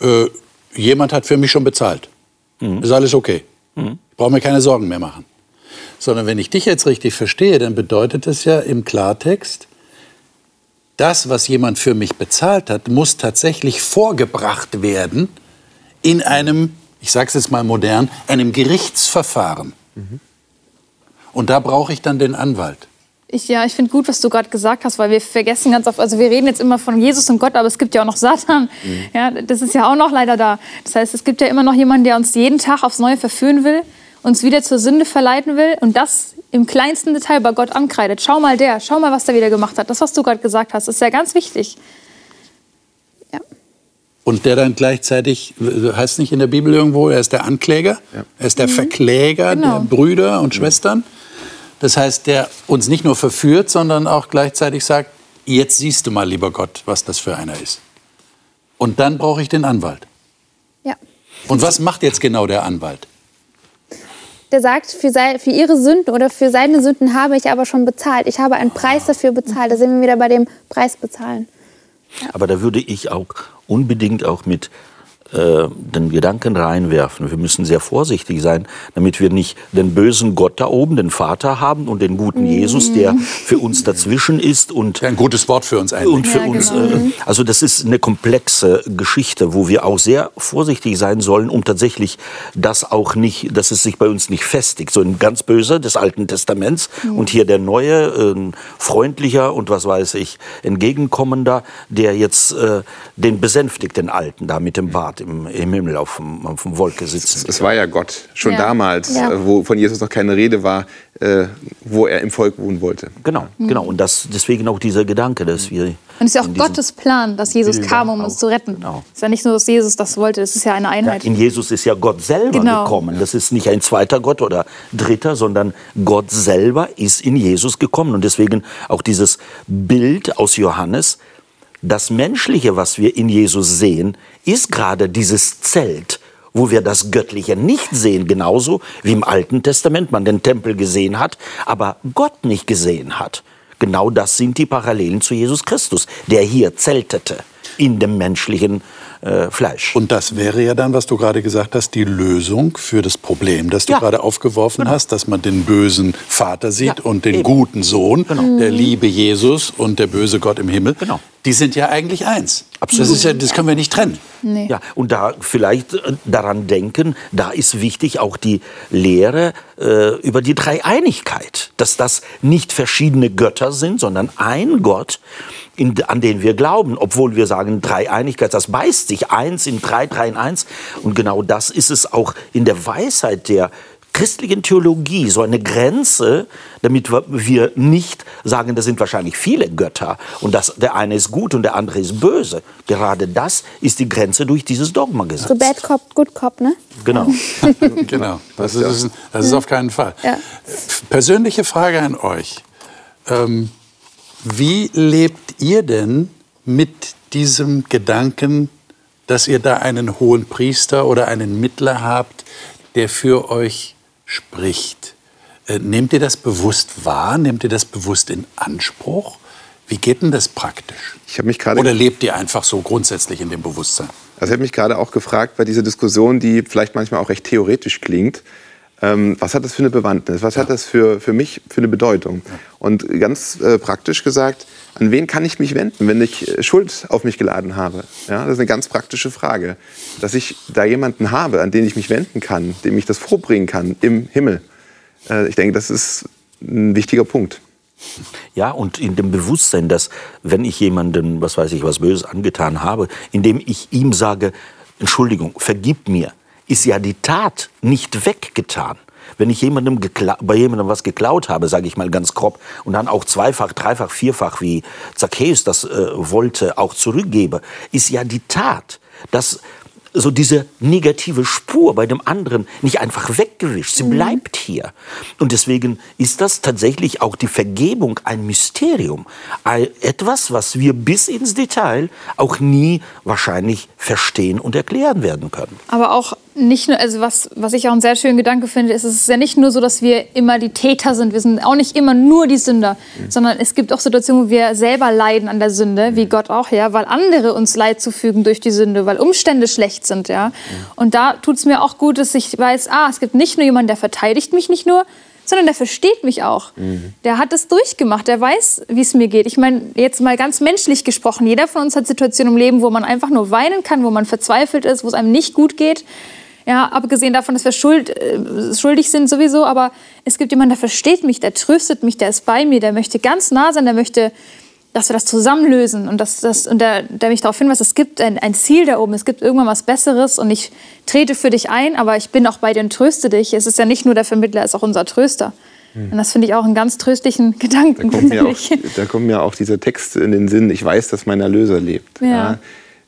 [SPEAKER 1] äh, jemand hat für mich schon bezahlt. Mhm. Ist alles okay. Mhm. Ich brauche mir keine Sorgen mehr machen. Sondern wenn ich dich jetzt richtig verstehe, dann bedeutet das ja im Klartext, das, was jemand für mich bezahlt hat, muss tatsächlich vorgebracht werden in einem, ich sage es jetzt mal modern, einem Gerichtsverfahren. Mhm. Und da brauche ich dann den Anwalt.
[SPEAKER 5] Ich, ja, ich finde gut, was du gerade gesagt hast, weil wir vergessen ganz oft, also wir reden jetzt immer von Jesus und Gott, aber es gibt ja auch noch Satan. Mhm. Ja, das ist ja auch noch leider da. Das heißt, es gibt ja immer noch jemanden, der uns jeden Tag aufs Neue verführen will, uns wieder zur Sünde verleiten will und das im kleinsten Detail bei Gott ankreidet. Schau mal der, schau mal, was der wieder gemacht hat. Das, was du gerade gesagt hast, ist ja ganz wichtig.
[SPEAKER 1] Ja. Und der dann gleichzeitig, heißt nicht in der Bibel irgendwo, er ist der Ankläger, ja. er ist der mhm. Verkläger genau. der Brüder und Schwestern. Das heißt, der uns nicht nur verführt, sondern auch gleichzeitig sagt, jetzt siehst du mal, lieber Gott, was das für einer ist. Und dann brauche ich den Anwalt.
[SPEAKER 4] Ja.
[SPEAKER 1] Und was macht jetzt genau der Anwalt?
[SPEAKER 4] Der sagt, für, sei, für ihre Sünden oder für seine Sünden habe ich aber schon bezahlt. Ich habe einen Preis dafür bezahlt. Da sind wir wieder bei dem Preis bezahlen.
[SPEAKER 2] Ja. Aber da würde ich auch unbedingt auch mit äh, den Gedanken reinwerfen. Wir müssen sehr vorsichtig sein, damit wir nicht den bösen Gott da oben, den Vater haben und den guten Jesus, der für uns dazwischen ist und
[SPEAKER 1] ein gutes Wort für uns eigentlich.
[SPEAKER 2] Und für ja, uns, genau. äh, also das ist eine komplexe Geschichte, wo wir auch sehr vorsichtig sein sollen, um tatsächlich das auch nicht, dass es sich bei uns nicht festigt. So ein ganz böser des Alten Testaments mhm. und hier der neue, äh, freundlicher und was weiß ich, entgegenkommender, der jetzt äh, den besänftigt, den Alten da mit dem Bart im, im Himmel auf dem, auf dem Wolke sitzen.
[SPEAKER 3] Es war ja Gott, schon ja. damals, ja. Äh, wo von Jesus noch keine Rede war, äh, wo er im Volk wohnen wollte.
[SPEAKER 2] Genau, mhm. genau. Und das, deswegen auch dieser Gedanke, dass wir. Und
[SPEAKER 5] es ist ja auch Gottes Plan, dass Jesus Bilder kam, um uns zu retten. Genau. Es ist ja nicht nur, dass Jesus das wollte, es ist ja eine Einheit.
[SPEAKER 2] Ja, in Jesus ist ja Gott selber genau. gekommen. Das ist nicht ein zweiter Gott oder dritter, sondern Gott selber ist in Jesus gekommen. Und deswegen auch dieses Bild aus Johannes, das Menschliche, was wir in Jesus sehen, ist gerade dieses Zelt, wo wir das Göttliche nicht sehen, genauso wie im Alten Testament man den Tempel gesehen hat, aber Gott nicht gesehen hat. Genau das sind die Parallelen zu Jesus Christus, der hier zeltete in dem menschlichen äh, Fleisch.
[SPEAKER 1] Und das wäre ja dann, was du gerade gesagt hast, die Lösung für das Problem, das du ja. gerade aufgeworfen genau. hast, dass man den bösen Vater sieht ja, und den eben. guten Sohn, genau. der liebe Jesus und der böse Gott im Himmel. Genau. Die sind ja eigentlich eins. Absolut. Das, ist ja, das können wir nicht trennen.
[SPEAKER 2] Nee. Ja, und da vielleicht äh, daran denken, da ist wichtig auch die Lehre äh, über die Dreieinigkeit, dass das nicht verschiedene Götter sind, sondern ein Gott, in, an den wir glauben, obwohl wir sagen Dreieinigkeit, das beißt sich eins in drei, drei in eins. Und genau das ist es auch in der Weisheit der christlichen Theologie, so eine Grenze, damit wir nicht sagen, das sind wahrscheinlich viele Götter und das, der eine ist gut und der andere ist böse. Gerade das ist die Grenze durch dieses Dogma gesetzt.
[SPEAKER 4] So Bad Cop, Good Cop, ne?
[SPEAKER 2] Genau.
[SPEAKER 1] genau, das ist, das ist auf keinen Fall. Ja. Persönliche Frage an euch. Ähm, wie lebt ihr denn mit diesem Gedanken, dass ihr da einen hohen Priester oder einen Mittler habt, der für euch spricht? Äh, nehmt ihr das bewusst wahr? Nehmt ihr das bewusst in Anspruch? Wie geht denn das praktisch?
[SPEAKER 3] Ich mich
[SPEAKER 1] Oder lebt ihr einfach so grundsätzlich in dem Bewusstsein?
[SPEAKER 3] Also ich habe mich gerade auch gefragt bei dieser Diskussion, die vielleicht manchmal auch recht theoretisch klingt. Ähm, was hat das für eine Bewandtnis? Was ja. hat das für, für mich für eine Bedeutung? Ja. Und ganz äh, praktisch gesagt, an wen kann ich mich wenden, wenn ich äh, Schuld auf mich geladen habe? Ja, das ist eine ganz praktische Frage. Dass ich da jemanden habe, an den ich mich wenden kann, dem ich das vorbringen kann im Himmel. Äh, ich denke, das ist ein wichtiger Punkt.
[SPEAKER 2] Ja, und in dem Bewusstsein, dass wenn ich jemandem, was weiß ich, was Böses angetan habe, indem ich ihm sage, Entschuldigung, vergib mir, ist ja die Tat nicht weggetan. Wenn ich jemandem bei jemandem was geklaut habe, sage ich mal ganz grob, und dann auch zweifach, dreifach, vierfach, wie Zacchaeus das äh, wollte, auch zurückgebe, ist ja die Tat, dass so diese negative Spur bei dem anderen nicht einfach weggewischt. Sie mhm. bleibt hier. Und deswegen ist das tatsächlich auch die Vergebung ein Mysterium. Etwas, was wir bis ins Detail auch nie wahrscheinlich verstehen und erklären werden können.
[SPEAKER 5] Aber auch nicht nur, also was, was ich auch einen sehr schönen Gedanke finde, ist, es ist ja nicht nur so, dass wir immer die Täter sind. Wir sind auch nicht immer nur die Sünder, mhm. sondern es gibt auch Situationen, wo wir selber leiden an der Sünde, wie mhm. Gott auch, ja, weil andere uns Leid zufügen durch die Sünde, weil Umstände schlecht sind, ja. Mhm. Und da tut es mir auch gut, dass ich weiß, ah, es gibt nicht nur jemanden, der verteidigt mich nicht nur, sondern der versteht mich auch. Mhm. Der hat es durchgemacht, der weiß, wie es mir geht. Ich meine, jetzt mal ganz menschlich gesprochen, jeder von uns hat Situationen im Leben, wo man einfach nur weinen kann, wo man verzweifelt ist, wo es einem nicht gut geht. Ja, abgesehen davon, dass wir schuld, äh, schuldig sind sowieso, aber es gibt jemanden, der versteht mich, der tröstet mich, der ist bei mir, der möchte ganz nah sein, der möchte, dass wir das zusammenlösen und, dass, das, und der, der mich darauf hinweist, es gibt ein, ein Ziel da oben, es gibt irgendwann was Besseres und ich trete für dich ein, aber ich bin auch bei dir und tröste dich. Es ist ja nicht nur der Vermittler, es ist auch unser Tröster. Hm. Und das finde ich auch einen ganz tröstlichen Gedanken.
[SPEAKER 3] Da kommt, mir auch, da kommt mir auch dieser Text in den Sinn, ich weiß, dass mein Erlöser lebt. Ja. ja.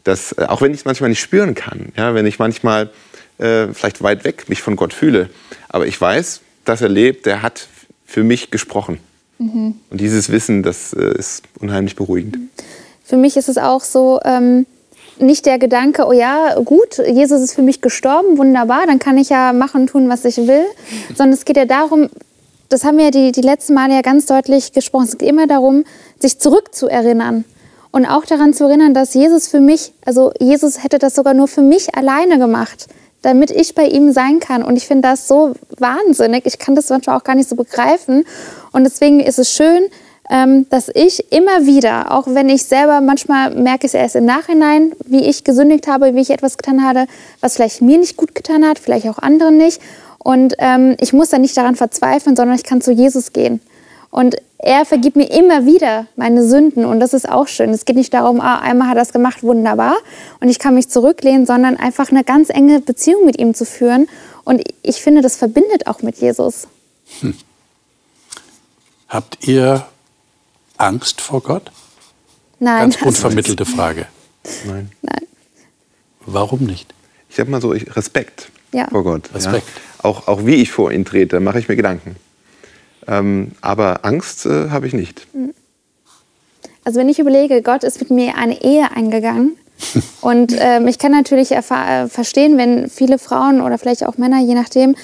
[SPEAKER 3] Das, äh, auch wenn ich es manchmal nicht spüren kann, ja, wenn ich manchmal äh, vielleicht weit weg mich von Gott fühle. Aber ich weiß, dass er lebt, der hat für mich gesprochen. Mhm. Und dieses Wissen, das äh, ist unheimlich beruhigend.
[SPEAKER 4] Für mich ist es auch so, ähm, nicht der Gedanke, oh ja, gut, Jesus ist für mich gestorben, wunderbar, dann kann ich ja machen und tun, was ich will, sondern es geht ja darum, das haben wir die, die letzten Male ja ganz deutlich gesprochen, es geht immer darum, sich zurückzuerinnern und auch daran zu erinnern, dass Jesus für mich, also Jesus hätte das sogar nur für mich alleine gemacht, damit ich bei ihm sein kann. Und ich finde das so wahnsinnig. Ich kann das manchmal auch gar nicht so begreifen. Und deswegen ist es schön, ähm, dass ich immer wieder, auch wenn ich selber manchmal merke es erst im Nachhinein, wie ich gesündigt habe, wie ich etwas getan habe, was vielleicht mir nicht gut getan hat, vielleicht auch anderen nicht. Und ähm, ich muss dann nicht daran verzweifeln, sondern ich kann zu Jesus gehen. Und er vergibt mir immer wieder meine Sünden und das ist auch schön. Es geht nicht darum, ah, einmal hat er das gemacht, wunderbar und ich kann mich zurücklehnen, sondern einfach eine ganz enge Beziehung mit ihm zu führen. Und ich finde, das verbindet auch mit Jesus. Hm.
[SPEAKER 1] Habt ihr Angst vor Gott?
[SPEAKER 4] Nein.
[SPEAKER 1] Ganz unvermittelte Frage.
[SPEAKER 3] Nein.
[SPEAKER 4] Nein.
[SPEAKER 1] Warum nicht?
[SPEAKER 3] Ich habe mal so Respekt
[SPEAKER 4] ja.
[SPEAKER 3] vor Gott.
[SPEAKER 1] Respekt.
[SPEAKER 3] Ja? Auch, auch wie ich vor ihn trete, mache ich mir Gedanken. Ähm, aber Angst äh, habe ich nicht.
[SPEAKER 4] Also wenn ich überlege, Gott ist mit mir eine Ehe eingegangen. Und ähm, ich kann natürlich äh, verstehen, wenn viele Frauen oder vielleicht auch Männer, je nachdem,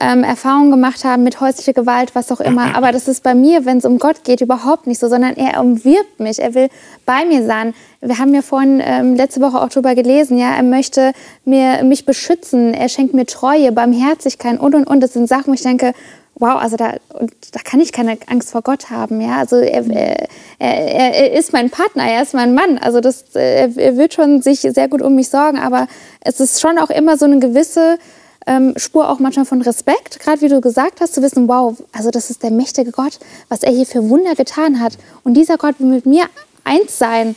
[SPEAKER 4] ähm, Erfahrungen gemacht haben mit häuslicher Gewalt, was auch immer. Aber das ist bei mir, wenn es um Gott geht, überhaupt nicht so, sondern er umwirbt mich. Er will bei mir sein. Wir haben ja vorhin ähm, letzte Woche auch darüber gelesen, ja, er möchte mir, mich beschützen, er schenkt mir Treue, Barmherzigkeit und und und. Das sind Sachen, wo ich denke, wow, also da, da kann ich keine Angst vor Gott haben. Ja? Also er, er, er, er ist mein Partner, er ist mein Mann. Also das, er, er wird schon sich sehr gut um mich sorgen, aber es ist schon auch immer so eine gewisse ähm, Spur auch manchmal von Respekt, gerade wie du gesagt hast, zu wissen, wow, also das ist der mächtige Gott, was er hier für Wunder getan hat. Und dieser Gott will mit mir eins sein.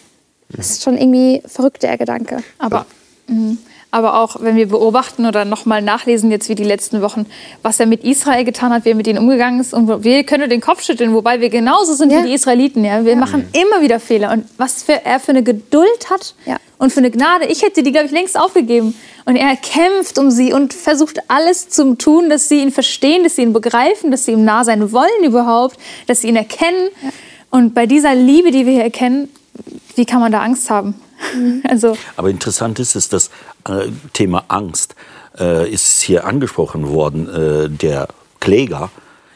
[SPEAKER 4] Das ist schon irgendwie verrückt, der Gedanke.
[SPEAKER 5] Aber, mh aber auch wenn wir beobachten oder nochmal nachlesen jetzt wie die letzten Wochen, was er mit Israel getan hat, wie er mit ihnen umgegangen ist und wir können den Kopf schütteln, wobei wir genauso sind ja. wie die Israeliten. Ja? Wir ja. machen immer wieder Fehler und was für, er für eine Geduld hat ja. und für eine Gnade. Ich hätte die, glaube ich, längst aufgegeben. Und er kämpft um sie und versucht alles zu tun, dass sie ihn verstehen, dass sie ihn begreifen, dass sie ihm nah sein wollen überhaupt, dass sie ihn erkennen. Und bei dieser Liebe, die wir hier erkennen, wie kann man da Angst haben?
[SPEAKER 2] Mhm. Also Aber interessant ist es, das äh, Thema Angst äh, ist hier angesprochen worden, äh, der Kläger.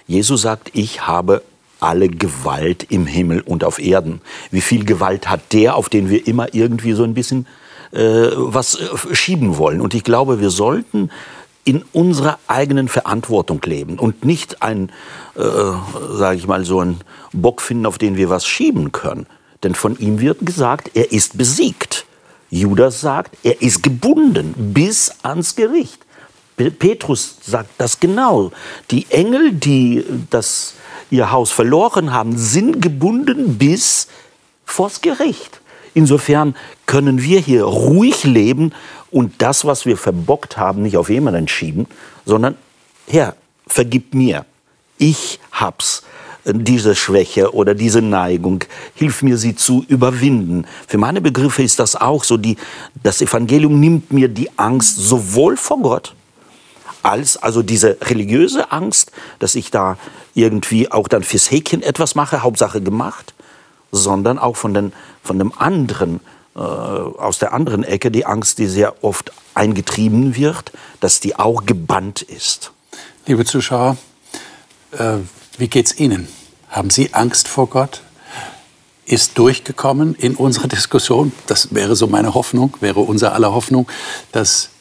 [SPEAKER 2] Jesus sagt, ich habe alle Gewalt im Himmel und auf Erden. Wie viel Gewalt hat der, auf den wir immer irgendwie so ein bisschen äh, was äh, schieben wollen? Und ich glaube, wir sollten in unserer eigenen Verantwortung leben und nicht ein, äh, sage ich mal, so einen Bock finden, auf den wir was schieben können. Denn von ihm wird gesagt, er ist besiegt. Judas sagt, er ist gebunden bis ans Gericht. Petrus sagt das genau. Die Engel, die das, ihr Haus verloren haben, sind gebunden bis vors Gericht. Insofern können wir hier ruhig leben und das, was wir verbockt haben, nicht auf jemanden schieben, sondern Herr, vergib mir. Ich hab's diese Schwäche oder diese Neigung, hilf mir sie zu überwinden. Für meine Begriffe ist das auch so, die, das Evangelium nimmt mir die Angst sowohl vor Gott, als also diese religiöse Angst, dass ich da irgendwie auch dann fürs Häkchen etwas mache, Hauptsache gemacht, sondern auch von, den, von dem anderen, äh, aus der anderen Ecke, die Angst, die sehr oft eingetrieben wird, dass die auch gebannt ist.
[SPEAKER 1] Liebe Zuschauer, äh, wie geht's Ihnen? Haben Sie Angst vor Gott? Ist durchgekommen in unserer Diskussion, das wäre so meine Hoffnung, wäre unser aller Hoffnung, dass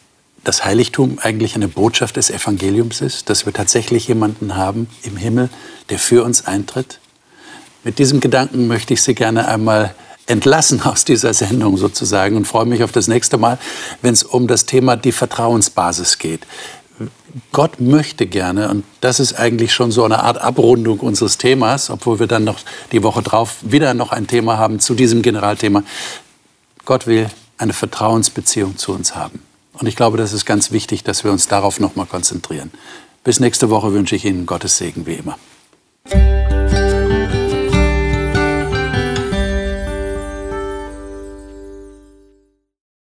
[SPEAKER 1] das Heiligtum eigentlich eine Botschaft des Evangeliums ist, dass wir tatsächlich jemanden haben im Himmel, der für uns eintritt. Mit diesem Gedanken möchte ich Sie gerne einmal entlassen aus dieser Sendung sozusagen und freue mich auf das nächste Mal, wenn es um das Thema die Vertrauensbasis geht. Gott möchte gerne, und das ist eigentlich schon so eine Art Abrundung unseres Themas, obwohl wir dann noch die Woche drauf wieder noch ein Thema haben zu diesem Generalthema. Gott will eine Vertrauensbeziehung zu uns haben. Und ich glaube, das ist ganz wichtig, dass wir uns darauf noch mal konzentrieren. Bis nächste Woche wünsche ich Ihnen Gottes Segen wie immer.